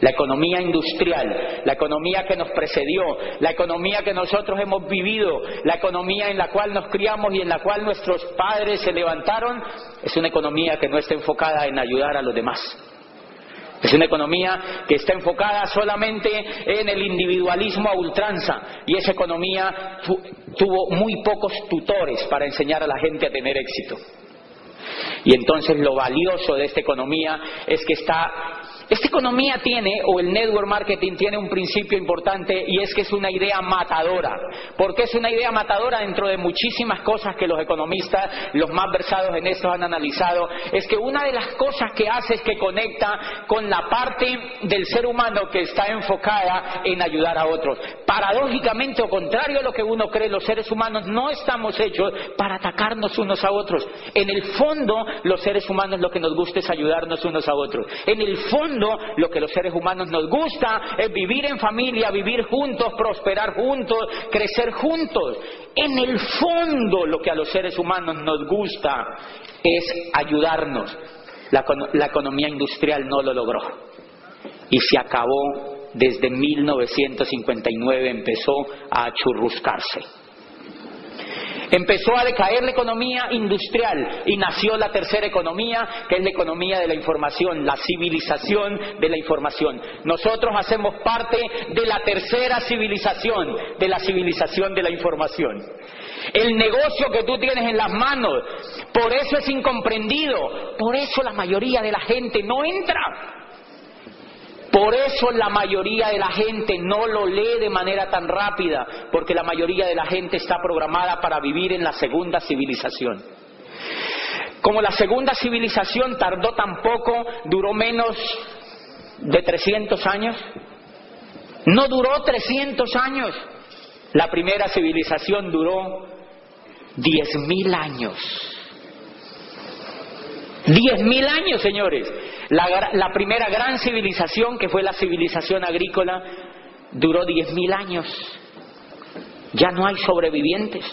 La economía industrial, la economía que nos precedió, la economía que nosotros hemos vivido, la economía en la cual nos criamos y en la cual nuestros padres se levantaron, es una economía que no está enfocada en ayudar a los demás. Es una economía que está enfocada solamente en el individualismo a ultranza y esa economía tuvo muy pocos tutores para enseñar a la gente a tener éxito. Y entonces lo valioso de esta economía es que está esta economía tiene, o el network marketing tiene un principio importante y es que es una idea matadora. ¿Por qué es una idea matadora dentro de muchísimas cosas que los economistas, los más versados en esto han analizado? Es que una de las cosas que hace es que conecta con la parte del ser humano que está enfocada en ayudar a otros. Paradójicamente, o contrario a lo que uno cree, los seres humanos no estamos hechos para atacarnos unos a otros. En el fondo, los seres humanos lo que nos gusta es ayudarnos unos a otros. En el fondo, lo que los seres humanos nos gusta es vivir en familia, vivir juntos, prosperar juntos, crecer juntos. En el fondo lo que a los seres humanos nos gusta es ayudarnos. La, la economía industrial no lo logró y se acabó desde 1959, empezó a churruscarse. Empezó a decaer la economía industrial y nació la tercera economía, que es la economía de la información, la civilización de la información. Nosotros hacemos parte de la tercera civilización, de la civilización de la información. El negocio que tú tienes en las manos, por eso es incomprendido, por eso la mayoría de la gente no entra. Por eso la mayoría de la gente no lo lee de manera tan rápida, porque la mayoría de la gente está programada para vivir en la segunda civilización. Como la segunda civilización tardó tan poco, duró menos de 300 años. No duró 300 años. La primera civilización duró 10.000 años. 10.000 años, señores. La, primera gran civilización, que fue la civilización agrícola, duró 10.000 años. Ya no hay sobrevivientes.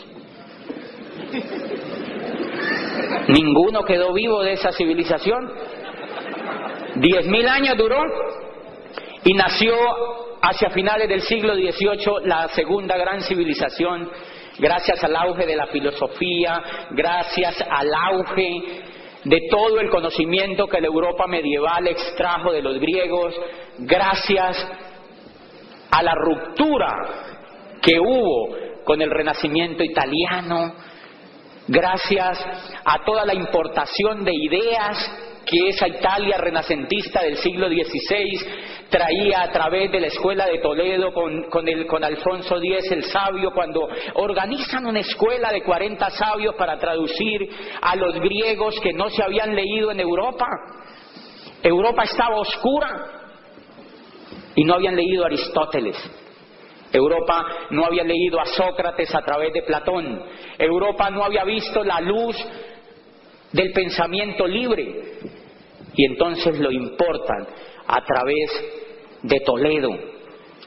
Ninguno quedó vivo de esa civilización. 10.000 años duró y nació hacia finales del siglo XVIII la segunda gran civilización, gracias al auge de la filosofía, gracias al auge de todo el conocimiento que la Europa medieval extrajo de los griegos, gracias a la ruptura que hubo con el Renacimiento italiano, gracias a toda la importación de ideas que esa Italia renacentista del siglo XVI traía a través de la escuela de Toledo con, el, con Alfonso X el sabio, cuando organizan una escuela de 40 sabios para traducir a los griegos que no se habían leído en Europa. Europa estaba oscura y no habían leído a Aristóteles. Europa no había leído a Sócrates a través de Platón. Europa no había visto la luz del pensamiento libre. Y entonces lo importan a través de Toledo,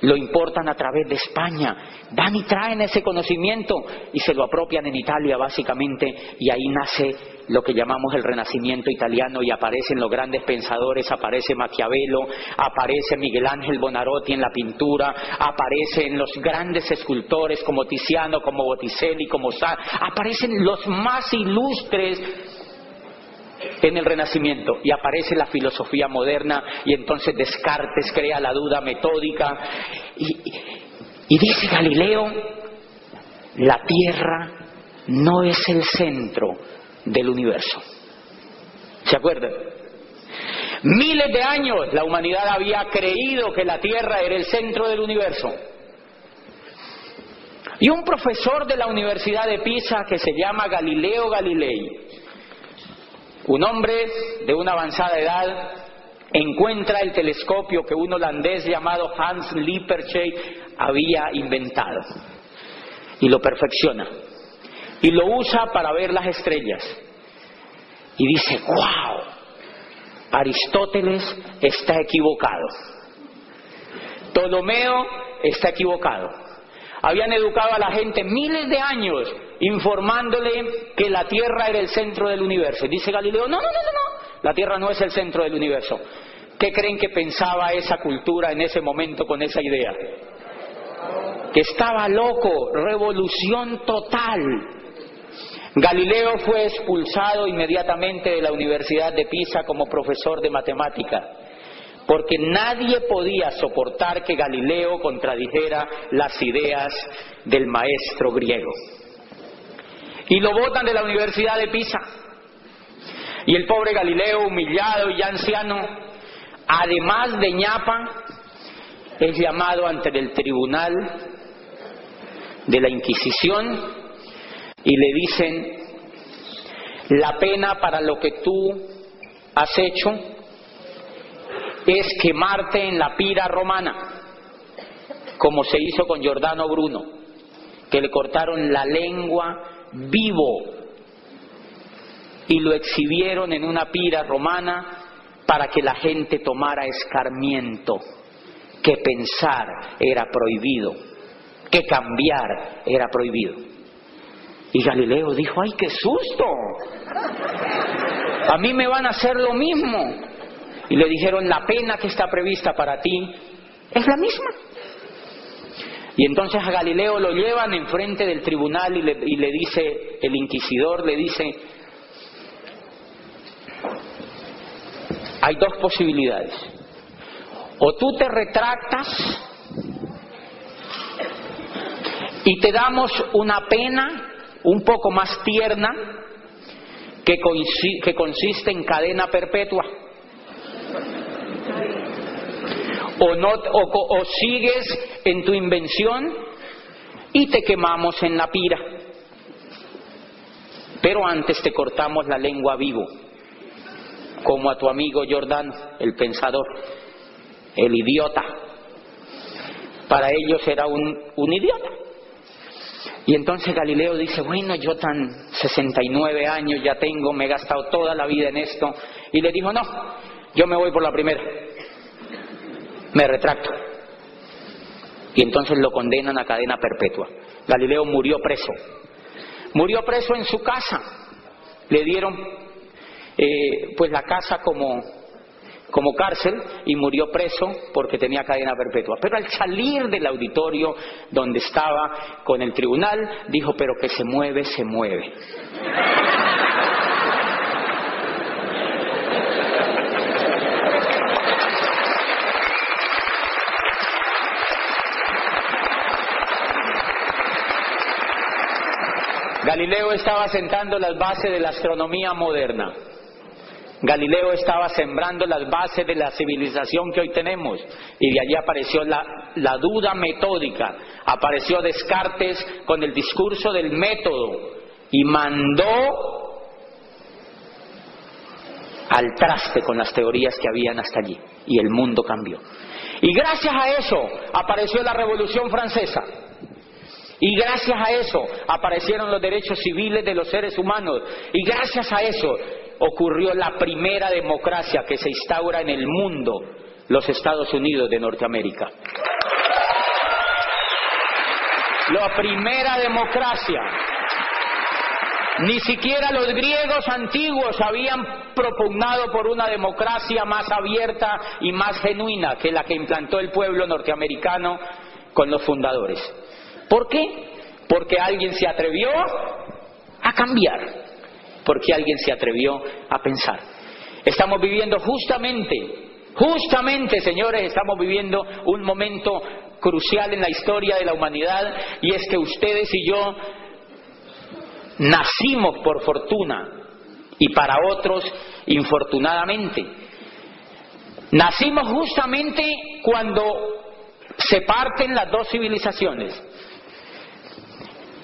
lo importan a través de España, van y traen ese conocimiento y se lo apropian en Italia básicamente y ahí nace lo que llamamos el renacimiento italiano y aparecen los grandes pensadores, aparece Maquiavelo, aparece Miguel Ángel Bonarotti en la pintura, aparecen los grandes escultores como Tiziano, como Botticelli, como Sa, aparecen los más ilustres en el Renacimiento y aparece la filosofía moderna y entonces Descartes crea la duda metódica y, dice Galileo, la Tierra no es el centro del universo. ¿Se acuerdan? Miles de años la humanidad había creído que la Tierra era el centro del universo. Y un profesor de la Universidad de Pisa que se llama Galileo Galilei un hombre de una avanzada edad encuentra el telescopio que un holandés llamado Hans Lippershey había inventado y lo perfecciona y lo usa para ver las estrellas y dice, wow, Aristóteles está equivocado, Ptolomeo está equivocado. Habían educado a la gente miles de años informándole que la Tierra era el centro del universo. dice Galileo, no, no, no, no, no, la Tierra no es el centro del universo. ¿Qué creen que pensaba esa cultura en ese momento con esa idea? Que estaba loco, revolución total. Galileo fue expulsado inmediatamente de la Universidad de Pisa como profesor de matemática, porque nadie podía soportar que Galileo contradijera las ideas del maestro griego. Y lo votan de la Universidad de Pisa. Y el pobre Galileo, humillado y ya anciano, además de ñapa, es llamado ante el tribunal de la Inquisición y le dicen, la pena para lo que tú has hecho es quemarte en la pira romana, como se hizo con Giordano Bruno, que le cortaron la lengua vivo y lo exhibieron en una pira romana para que la gente tomara escarmiento, que pensar era prohibido, que cambiar era prohibido. Y Galileo dijo, ay, qué susto, a mí me van a hacer lo mismo. Y le dijeron, la pena que está prevista para ti es la misma. Y entonces a Galileo lo llevan enfrente del tribunal y le, dice, el inquisidor le dice, hay dos posibilidades. O tú te retractas y te damos una pena un poco más tierna que consiste en cadena perpetua. O, no, o, o sigues en tu invención y te quemamos en la pira. Pero antes te cortamos la lengua vivo como a tu amigo Jordán, el pensador, el idiota. Para ellos era un, un idiota. Y entonces Galileo dice, bueno, yo tan 69 años ya tengo, me he gastado toda la vida en esto. Y le dijo, no, yo me voy por la primera. Me retracto. Y entonces lo condenan a cadena perpetua. Galileo murió preso. Murió preso en su casa. Le dieron eh, pues la casa como, como cárcel y murió preso porque tenía cadena perpetua. Pero al salir del auditorio donde estaba con el tribunal, dijo, pero que se mueve, se mueve. Galileo estaba sentando las bases de la astronomía moderna. Galileo estaba sembrando las bases de la civilización que hoy tenemos y de allí apareció la, la, duda metódica, apareció Descartes con el discurso del método y mandó al traste con las teorías que habían hasta allí y el mundo cambió. Y gracias a eso apareció la Revolución Francesa. Y gracias a eso aparecieron los derechos civiles de los seres humanos. Y gracias a eso ocurrió la primera democracia que se instaura en el mundo, los Estados Unidos de Norteamérica. La primera democracia. Ni siquiera los griegos antiguos habían propugnado por una democracia más abierta y más genuina que la que implantó el pueblo norteamericano con los fundadores. ¿Por qué? Porque alguien se atrevió a cambiar porque alguien se atrevió a pensar. Estamos viviendo justamente, justamente, señores, estamos viviendo un momento crucial en la historia de la humanidad y es que ustedes y yo nacimos por fortuna y para otros infortunadamente. Nacimos justamente cuando se parten las dos civilizaciones.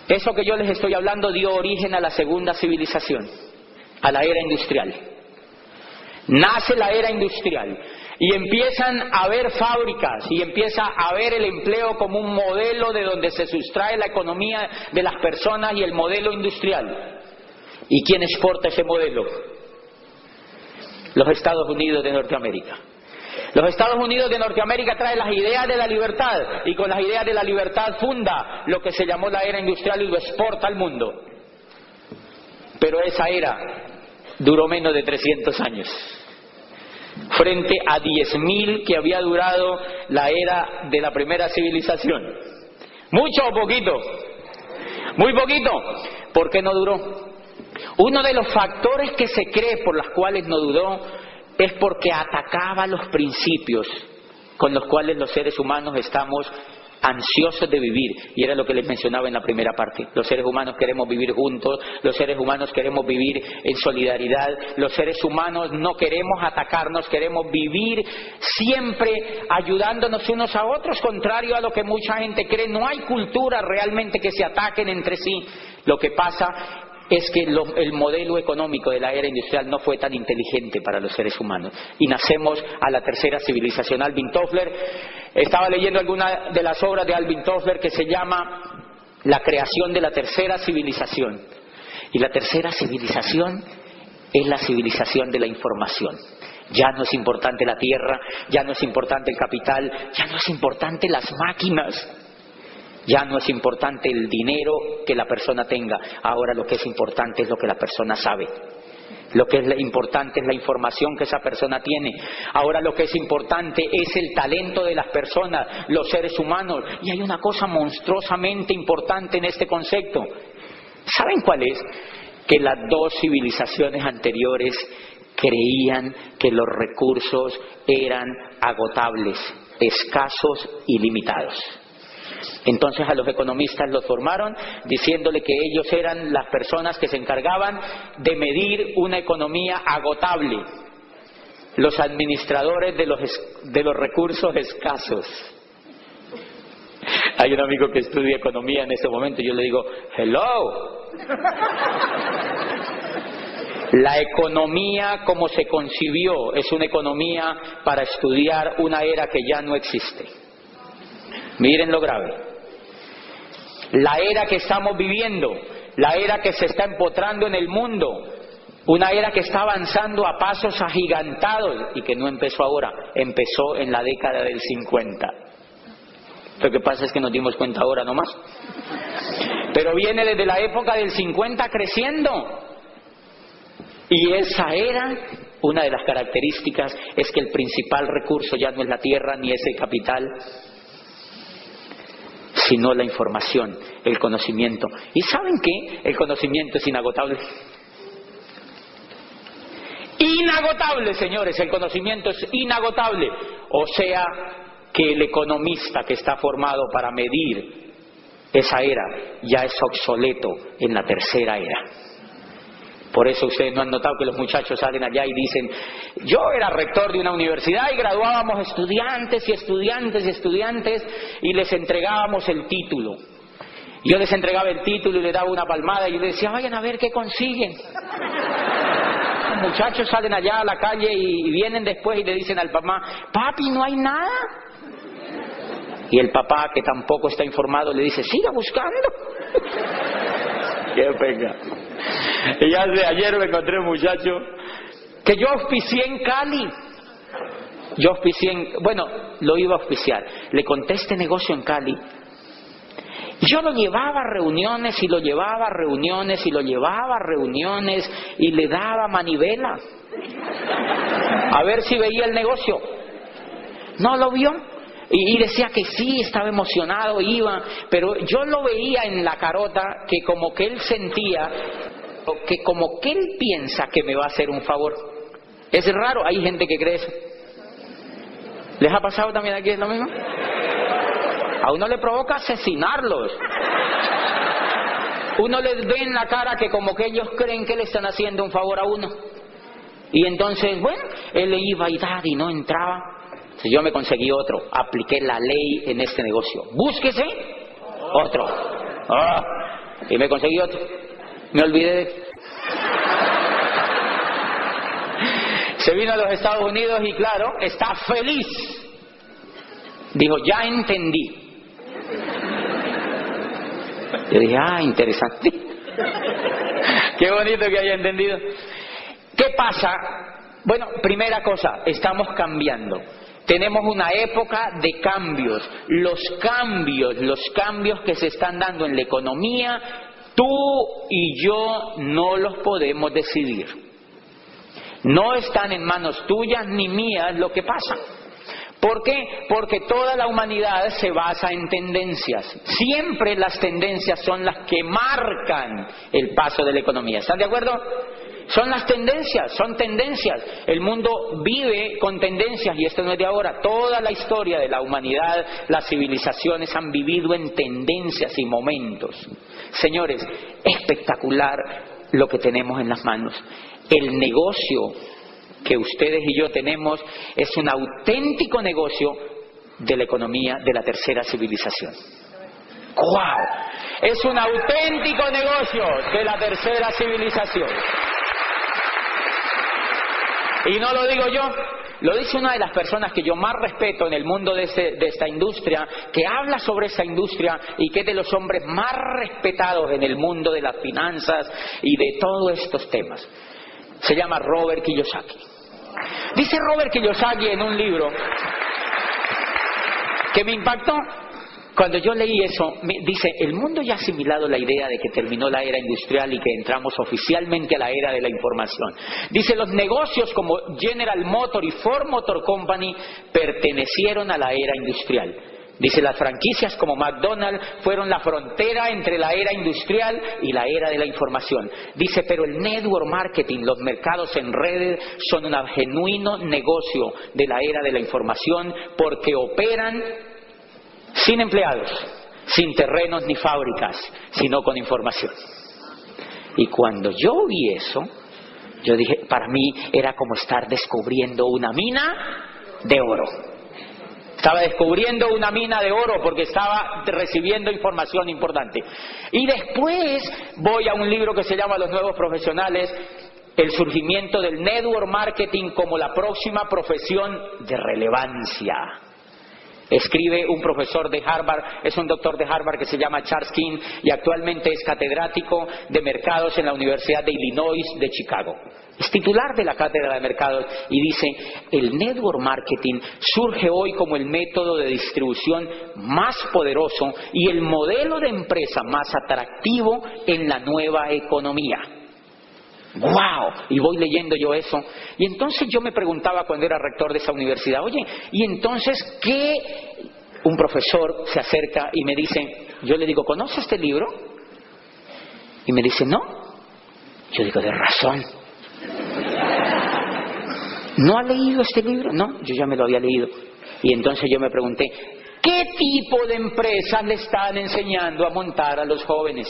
Eso que yo les estoy hablando dio origen a la segunda civilización, a la era industrial. Nace la era industrial y empiezan a haber fábricas y empieza a haber el empleo como un modelo de donde se sustrae la economía de las personas y el modelo industrial. ¿Y quién exporta ese modelo? Los Estados Unidos de Norteamérica. Los Estados Unidos de Norteamérica traen las ideas de la libertad y con las ideas de la libertad funda lo que se llamó la era industrial y lo exporta al mundo. Pero esa era duró menos de 300 años. frente a 10.000 que había durado la era de la primera civilización. ¿Mucho o poquito? Muy poquito. ¿Por qué no duró? Uno de los factores que se cree por los cuales no duró es porque atacaba los principios con los cuales los seres humanos estamos ansiosos de vivir. Y era lo que les mencionaba en la primera parte. Los seres humanos queremos vivir juntos, los seres humanos queremos vivir en solidaridad, los seres humanos no queremos atacarnos, queremos vivir siempre ayudándonos unos a otros, contrario a lo que mucha gente cree. No hay cultura realmente que se ataquen entre sí. Lo que pasa es que el modelo económico de la era industrial no fue tan inteligente para los seres humanos. Y nacemos a la tercera civilización. Alvin Toffler, estaba leyendo alguna de las obras de Alvin Toffler que se llama La creación de la tercera civilización. Y la tercera civilización es la civilización de la información. Ya no es importante la tierra, ya no es importante el capital, ya no es importante las máquinas. Ya no es importante el dinero que la persona tenga, ahora lo que es importante es lo que la persona sabe. Lo que es importante es la información que esa persona tiene. Ahora lo que es importante es el talento de las personas, los seres humanos. Y hay una cosa monstruosamente importante en este concepto. ¿Saben cuál es? Que las dos civilizaciones anteriores creían que los recursos eran agotables, escasos y limitados. Entonces a los economistas los formaron diciéndole que ellos eran las personas que se encargaban de medir una economía agotable, los administradores de los, de los recursos escasos. Hay un amigo que estudia economía en ese momento y yo le digo, hello. La economía como se concibió es una economía para estudiar una era que ya no existe. Miren lo grave. La era que estamos viviendo, la era que se está empotrando en el mundo, una era que está avanzando a pasos agigantados y que no empezó ahora, empezó en la década del 50. Lo que pasa es que nos dimos cuenta ahora nomás. Pero viene desde la época del 50 creciendo. Y esa era, una de las características es que el principal recurso ya no es la tierra ni es el capital, sino la información, el conocimiento. ¿Y saben qué? El conocimiento es inagotable. Inagotable, señores, el conocimiento es inagotable. O sea, que el economista que está formado para medir esa era ya es obsoleto en la tercera era. Por eso ustedes no han notado que los muchachos salen allá y dicen, yo era rector de una universidad y graduábamos estudiantes y estudiantes y estudiantes y les entregábamos el título. Yo les entregaba el título y les daba una palmada y yo les decía, vayan a ver qué consiguen. Los muchachos salen allá a la calle y vienen después y le dicen al papá, papi, no hay nada. Y el papá, que tampoco está informado, le dice, siga buscando. qué pega. Y ya de ayer me encontré un muchacho que yo auspicié en Cali. Yo auspicié en, bueno, lo iba a auspiciar. Le conté este negocio en Cali. Yo lo llevaba a reuniones y lo llevaba a reuniones y lo llevaba a reuniones y le daba manivela. A ver si veía el negocio. No lo vio. Y, decía que sí, estaba emocionado, iba, pero yo lo veía en la carota que como que él sentía que como que él piensa que me va a hacer un favor. Es raro, hay gente que cree eso. ¿Les ha pasado también aquí lo mismo? A uno le provoca asesinarlos. Uno les ve en la cara que como que ellos creen que le están haciendo un favor a uno. Y entonces, bueno, él le iba y dar y no entraba. Entonces yo me conseguí otro, apliqué la ley en este negocio. Búsquese otro. Ah, y me conseguí otro. Me olvidé de... Se vino a los Estados Unidos y claro, está feliz. Dijo, ya entendí. Yo dije, ah, interesante. Qué bonito que haya entendido. ¿Qué pasa? Bueno, primera cosa, estamos cambiando. Tenemos una época de cambios. Los cambios, los cambios que se están dando en la economía Tú y yo no los podemos decidir. No están en manos tuyas ni mías lo que pasa. ¿Por qué? Porque toda la humanidad se basa en tendencias. Siempre las tendencias son las que marcan el paso de la economía. ¿Están de acuerdo? Son las tendencias, son tendencias. El mundo vive con tendencias y esto no es de ahora. Toda la historia de la humanidad, las civilizaciones han vivido en tendencias y momentos. Señores, espectacular lo que tenemos en las manos. El negocio que ustedes y yo tenemos es un auténtico negocio de la economía de la tercera civilización. ¡Wow! Es un auténtico negocio de la tercera civilización. Y no lo digo yo, lo dice una de las personas que yo más respeto en el mundo de, de, esta industria, que habla sobre esa industria y que es de los hombres más respetados en el mundo de las finanzas y de todos estos temas. Se llama Robert Kiyosaki. Dice Robert Kiyosaki en un libro que me impactó cuando yo leí eso, dice, el mundo ya ha asimilado la idea de que terminó la era industrial y que entramos oficialmente a la era de la información. Dice, los negocios como General Motor y Ford Motor Company pertenecieron a la era industrial. Dice, las franquicias como McDonald's fueron la frontera entre la era industrial y la era de la información. Dice, pero el network marketing, los mercados en redes son un genuino negocio de la era de la información porque operan sin empleados, sin terrenos ni fábricas, sino con información. Y cuando yo vi eso, yo dije, para mí era como estar descubriendo una mina de oro. Estaba descubriendo una mina de oro porque estaba recibiendo información importante. Y después voy a un libro que se llama Los Nuevos Profesionales, el surgimiento del network marketing como la próxima profesión de relevancia. Escribe un profesor de Harvard, es un doctor de Harvard que se llama Charles King y actualmente es catedrático de mercados en la Universidad de Illinois de Chicago. Es titular de la cátedra de mercados y dice, el network marketing surge hoy como el método de distribución más poderoso y el modelo de empresa más atractivo en la nueva economía. ¡Wow! Y voy leyendo yo eso. Y entonces yo me preguntaba cuando era rector de esa universidad, oye, ¿y entonces qué? Un profesor se acerca y me dice, yo le digo, ¿conoce este libro? Y me dice, no. Yo digo, de razón. ¿No ha leído este libro? No, yo ya me lo había leído. Y entonces yo me pregunté, ¿qué tipo de empresas le están enseñando a montar a los jóvenes?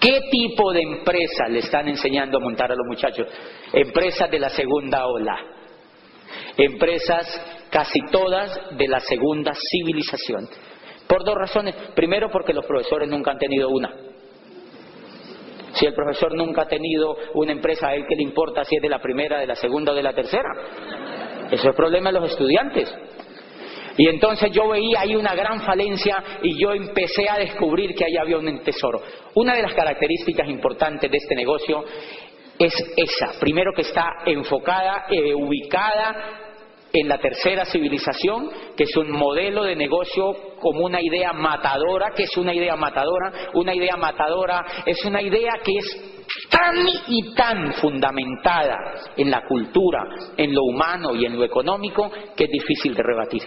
¿Qué tipo de empresas le están enseñando a montar a los muchachos? Empresas de la segunda ola. Empresas casi todas de la segunda civilización. Por dos razones. Primero porque los profesores nunca han tenido una. Si el profesor nunca ha tenido una empresa, ¿a él qué le importa si es de la primera, de la segunda o de la tercera? Eso es problema de los estudiantes. Y entonces yo veía ahí una gran falencia y yo empecé a descubrir que ahí había un tesoro. Una de las características importantes de este negocio es esa. Primero que está enfocada, eh, ubicada en la tercera civilización, que es un modelo de negocio como una idea matadora, que es una idea matadora, una idea matadora es una idea que es tan y tan fundamentada en la cultura, en lo humano y en lo económico, que es difícil de rebatir.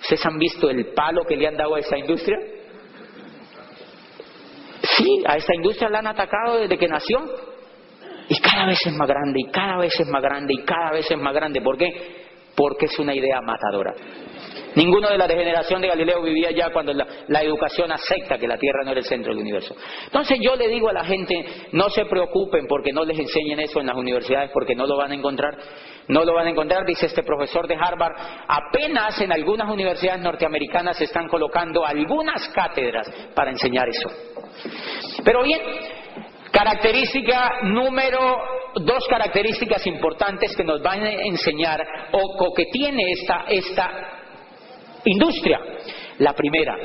¿Ustedes han visto el palo que le han dado a esa industria? Sí, a esta industria la han atacado desde que nació. Y cada vez es más grande, y cada vez es más grande, y cada vez es más grande. ¿Por qué? Porque es una idea matadora. Ninguno de la degeneración de Galileo vivía ya cuando la, educación acepta que la Tierra no era el centro del universo. Entonces yo le digo a la gente, no se preocupen porque no les enseñen eso en las universidades porque no lo van a encontrar. No lo van a encontrar, dice este profesor de Harvard. Apenas en algunas universidades norteamericanas se están colocando algunas cátedras para enseñar eso. Pero bien, Característica número, dos características importantes que nos van a enseñar o que tiene esta, esta industria. La primera,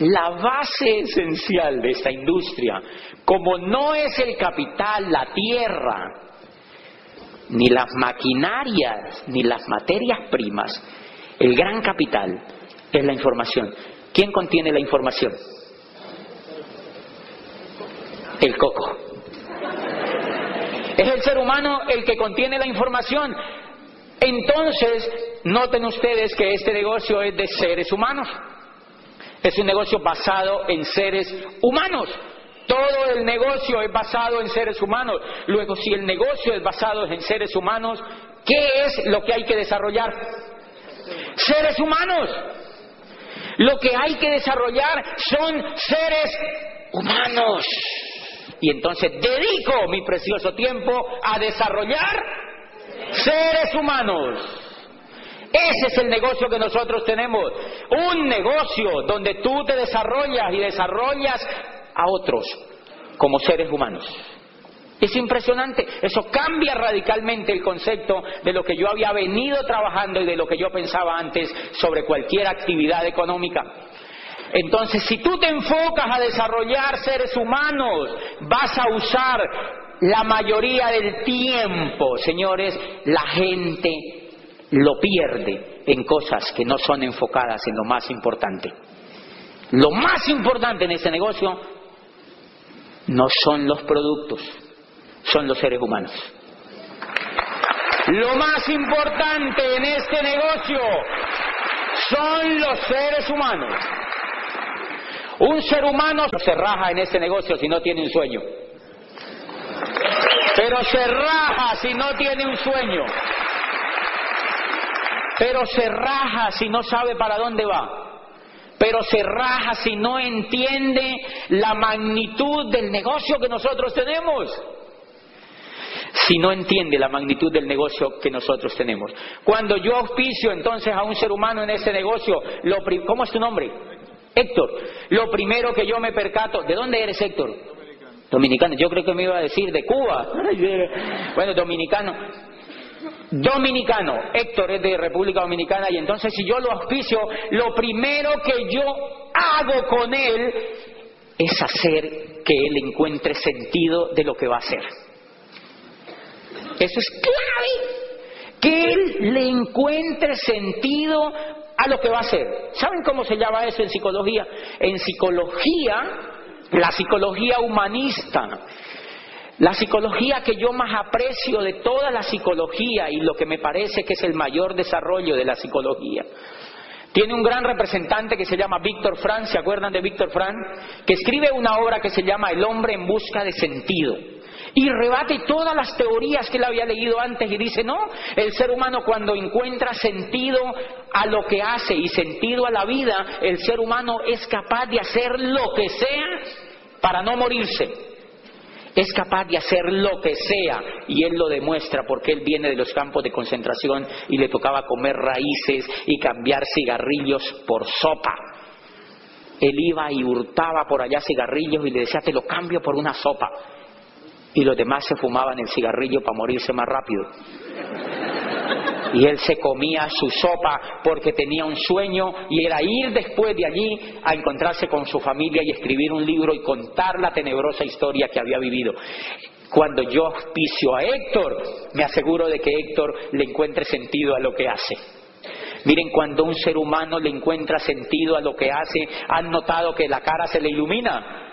la base esencial de esta industria, como no es el capital, la tierra, ni las maquinarias, ni las materias primas, el gran capital es la información. ¿Quién contiene la información? El coco. Es el ser humano el que contiene la información. Entonces, noten ustedes que este negocio es de seres humanos. Es un negocio basado en seres humanos. Todo el negocio es basado en seres humanos. Luego, si el negocio es basado en seres humanos, ¿qué es lo que hay que desarrollar? Seres humanos. Lo que hay que desarrollar son seres humanos. Y entonces dedico mi precioso tiempo a desarrollar seres humanos. Ese es el negocio que nosotros tenemos. Un negocio donde tú te desarrollas y desarrollas a otros como seres humanos. Es impresionante, eso cambia radicalmente el concepto de lo que yo había venido trabajando y de lo que yo pensaba antes sobre cualquier actividad económica. Entonces, si tú te enfocas a desarrollar seres humanos, vas a usar la mayoría del tiempo, señores, la gente lo pierde en cosas que no son enfocadas en lo más importante. Lo más importante en ese negocio no son los productos, son los seres humanos. Lo más importante en este negocio son los seres humanos. Un ser humano se raja en este negocio si no tiene un sueño. Pero se raja si no tiene un sueño. Pero se raja si no sabe para dónde va pero se raja si no entiende la magnitud del negocio que nosotros tenemos. Si no entiende la magnitud del negocio que nosotros tenemos. Cuando yo auspicio entonces a un ser humano en ese negocio, lo ¿cómo es tu nombre? Héctor. Lo primero que yo me percato, ¿de dónde eres Héctor? Dominicano. Dominicano. Yo creo que me iba a decir de Cuba. bueno, dominicano dominicano. Héctor es de República Dominicana y entonces si yo lo auspicio, lo primero que yo hago con él es hacer que él encuentre sentido de lo que va a hacer. Eso es clave. Que él le encuentre sentido a lo que va a hacer. ¿Saben cómo se llama eso en psicología? En psicología, la psicología humanista, la psicología que yo más aprecio de toda la psicología y lo que me parece que es el mayor desarrollo de la psicología. Tiene un gran representante que se llama Víctor Frank, ¿se acuerdan de Víctor Frank? Que escribe una obra que se llama El hombre en busca de sentido. Y rebate todas las teorías que él había leído antes y dice, no, el ser humano cuando encuentra sentido a lo que hace y sentido a la vida, el ser humano es capaz de hacer lo que sea para no morirse es capaz de hacer lo que sea y él lo demuestra porque él viene de los campos de concentración y le tocaba comer raíces y cambiar cigarrillos por sopa. Él iba y hurtaba por allá cigarrillos y le decía, te lo cambio por una sopa. Y los demás se fumaban el cigarrillo para morirse más rápido. Y él se comía su sopa porque tenía un sueño y era ir después de allí a encontrarse con su familia y escribir un libro y contar la tenebrosa historia que había vivido. Cuando yo auspicio a Héctor, me aseguro de que Héctor le encuentre sentido a lo que hace. Miren, cuando un ser humano le encuentra sentido a lo que hace, han notado que la cara se le ilumina.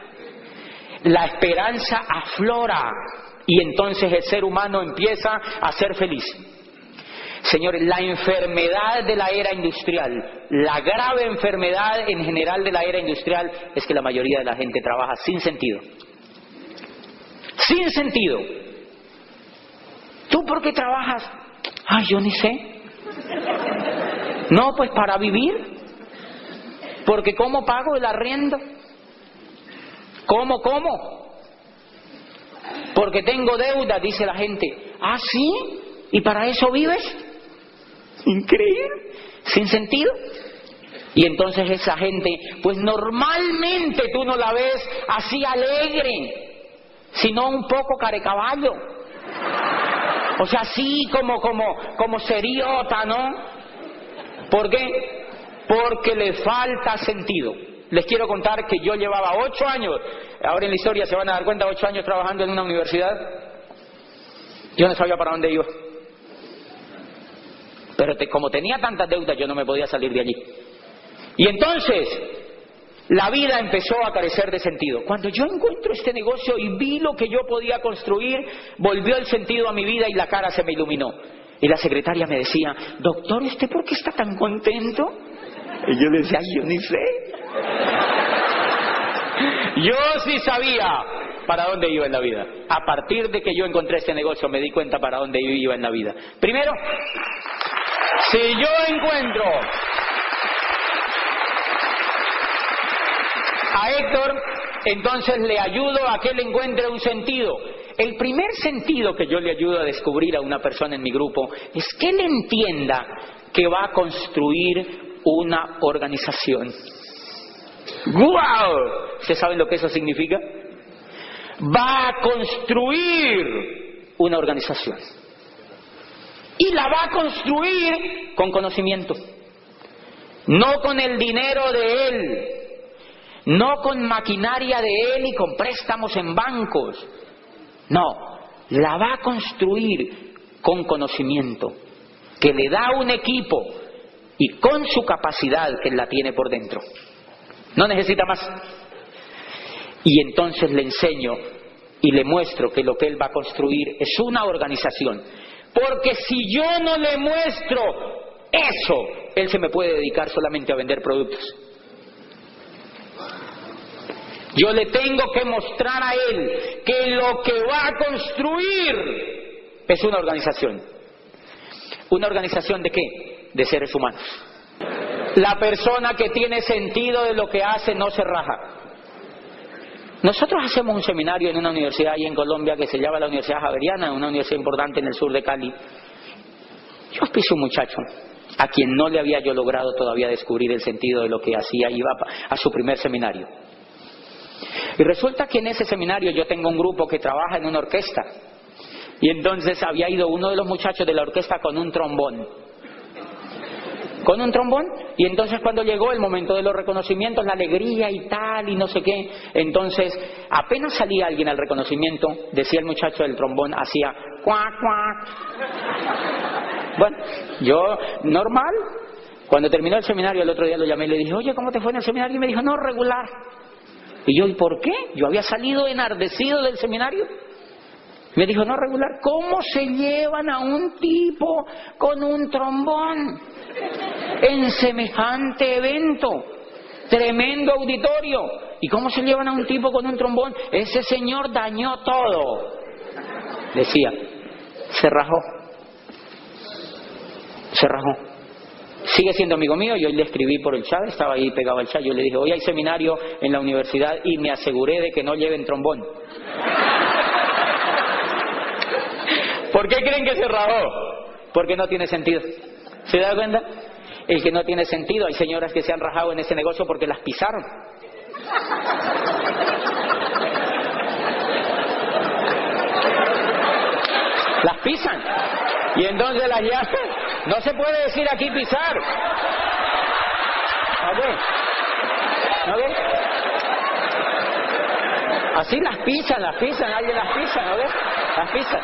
La esperanza aflora y entonces el ser humano empieza a ser feliz. Señores, la enfermedad de la era industrial, la grave enfermedad en general de la era industrial es que la mayoría de la gente trabaja sin sentido. Sin sentido. ¿Tú por qué trabajas? Ay, yo ni sé. No, pues para vivir. Porque ¿cómo pago el arriendo? ¿Cómo, cómo? Porque tengo deuda, dice la gente. ¿Ah, sí? ¿Y para eso vives? Increíble, sin sentido. Y entonces esa gente, pues normalmente tú no la ves así alegre, sino un poco carecaballo. O sea, así como, como, como seriota, ¿no? ¿Por qué? Porque le falta sentido. Les quiero contar que yo llevaba ocho años, ahora en la historia se van a dar cuenta, ocho años trabajando en una universidad. Yo no sabía para dónde iba. Pero como tenía tantas deudas, yo no me podía salir de allí. Y entonces, la vida empezó a carecer de sentido. Cuando yo encuentro este negocio y vi lo que yo podía construir, volvió el sentido a mi vida y la cara se me iluminó. Y la secretaria me decía, doctor, ¿usted por qué está tan contento? Y yo le decía, yo ni sé. Yo sí sabía para dónde iba en la vida. A partir de que yo encontré este negocio me di cuenta para dónde iba en la vida. Primero, si yo encuentro a Héctor, entonces le ayudo a que él encuentre un sentido. El primer sentido que yo le ayudo a descubrir a una persona en mi grupo es que él entienda que va a construir una organización. ¡Guau! ¿Ustedes saben lo que eso significa? Va a construir una organización. Y la va a construir con conocimiento. No con el dinero de él, no con maquinaria de él y con préstamos en bancos. No, la va a construir con conocimiento, que le da un equipo y con su capacidad que la tiene por dentro. No necesita más. Y entonces le enseño y le muestro que lo que él va a construir es una organización. Porque si yo no le muestro eso, él se me puede dedicar solamente a vender productos. Yo le tengo que mostrar a él que lo que va a construir es una organización. ¿Una organización de qué? De seres humanos. La persona que tiene sentido de lo que hace no se raja. Nosotros hacemos un seminario en una universidad ahí en Colombia que se llama la Universidad Javeriana, una universidad importante en el sur de Cali. Yo auspicio un muchacho a quien no le había yo logrado todavía descubrir el sentido de lo que hacía, iba a su primer seminario. Y resulta que en ese seminario yo tengo un grupo que trabaja en una orquesta. Y entonces había ido uno de los muchachos de la orquesta con un trombón. Con un trombón. Y entonces cuando llegó el momento de los reconocimientos, la alegría y tal y no sé qué, entonces apenas salía alguien al reconocimiento, decía el muchacho del trombón, hacía cuac, cuac. Bueno, yo normal. Cuando terminó el seminario el otro día lo llamé y le dije, oye, ¿cómo te fue en el seminario? Y me dijo, no, regular. Y yo, ¿y por qué? Yo había salido enardecido del seminario. Me dijo, no regular, ¿cómo se llevan a un tipo con un trombón en semejante evento? Tremendo auditorio. ¿Y cómo se llevan a un tipo con un trombón? Ese señor dañó todo. Decía, se rajó. Se rajó sigue siendo amigo mío, yo le escribí por el chat, estaba ahí pegado al chat, yo le dije, hoy hay seminario en la universidad y me aseguré de que no lleven trombón. ¿Por qué creen que se rajó? Porque no tiene sentido. ¿Se da cuenta? El que no tiene sentido, hay señoras que se han rajado en ese negocio porque las pisaron. Las pisan. Y entonces las llaman no se puede decir aquí pisar. ¿No Así las pisan, las pisan, alguien las pisa, ¿no ves? Las pisan.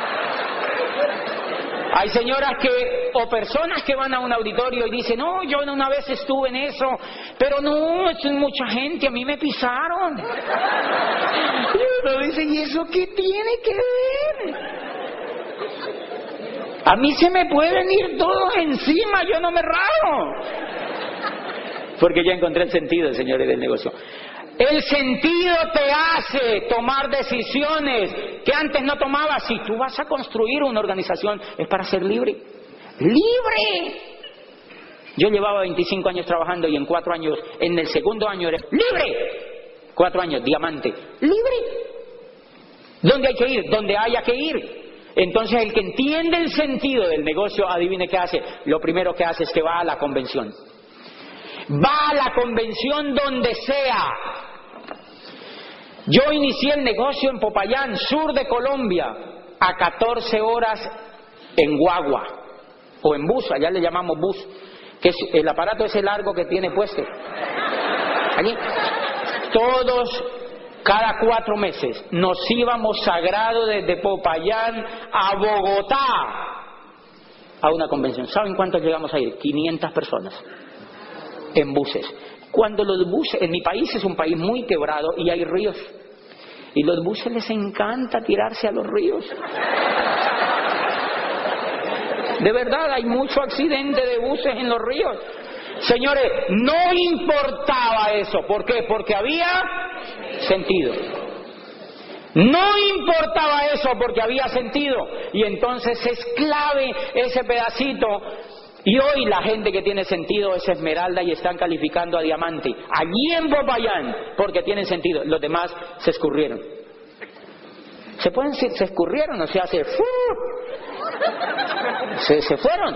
Hay señoras que, o personas que van a un auditorio y dicen, no, yo una vez estuve en eso, pero no, es mucha gente, a mí me pisaron. Y uno dice, ¿y eso qué tiene que ver? A mí se me pueden ir todos encima, yo no me rajo. Porque ya encontré el sentido, señores del negocio. El sentido te hace tomar decisiones que antes no tomabas. Si tú vas a construir una organización, es para ser libre. ¡Libre! Yo llevaba 25 años trabajando y en cuatro años, en el segundo año eres libre. Cuatro años, diamante. Libre. ¿Dónde hay que ir? Donde haya que ir. Entonces el que entiende el sentido del negocio, adivine qué hace. Lo primero que hace es que va a la convención. Va a la convención donde sea. Yo inicié el negocio en Popayán, sur de Colombia, a 14 horas en guagua o en bus, allá le llamamos bus, que el aparato ese largo que tiene puesto. Allí. Todos cada cuatro meses nos íbamos sagrado desde Popayán a Bogotá a una convención. ¿Saben cuántos llegamos a ir? 500 personas en buses. Cuando los buses, en mi país es un país muy quebrado y hay ríos, y los buses les encanta tirarse a los ríos. De verdad, hay mucho accidente de buses en los ríos. Señores, no importaba eso. ¿Por qué? Porque había sentido. No importaba eso porque había sentido. Y entonces es clave ese pedacito. Y hoy la gente que tiene sentido es esmeralda y están calificando a diamante. Allí en Popayán, porque tienen sentido. Los demás se escurrieron. Se pueden decir, se escurrieron, o sea, se, se, se fueron.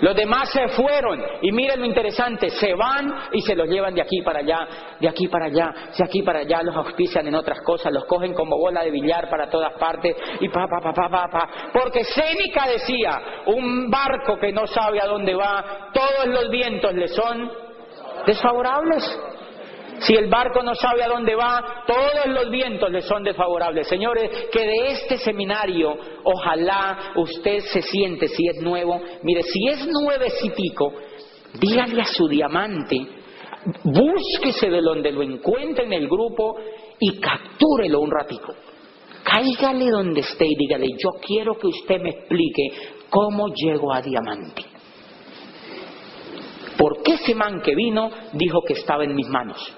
Los demás se fueron y miren lo interesante, se van y se los llevan de aquí para allá, de aquí para allá, de aquí para allá, los auspician en otras cosas, los cogen como bola de billar para todas partes y pa, pa, pa, pa, pa, pa. Porque Séneca decía, un barco que no sabe a dónde va, todos los vientos le son desfavorables. Si el barco no sabe a dónde va, todos los vientos le son desfavorables. Señores, que de este seminario, ojalá usted se siente, si es nuevo, mire, si es nuevecitico, dígale a su diamante, búsquese de donde lo encuentre en el grupo y captúrelo un ratico. Cáigale donde esté y dígale, yo quiero que usted me explique cómo llego a diamante. Porque ese man que vino dijo que estaba en mis manos.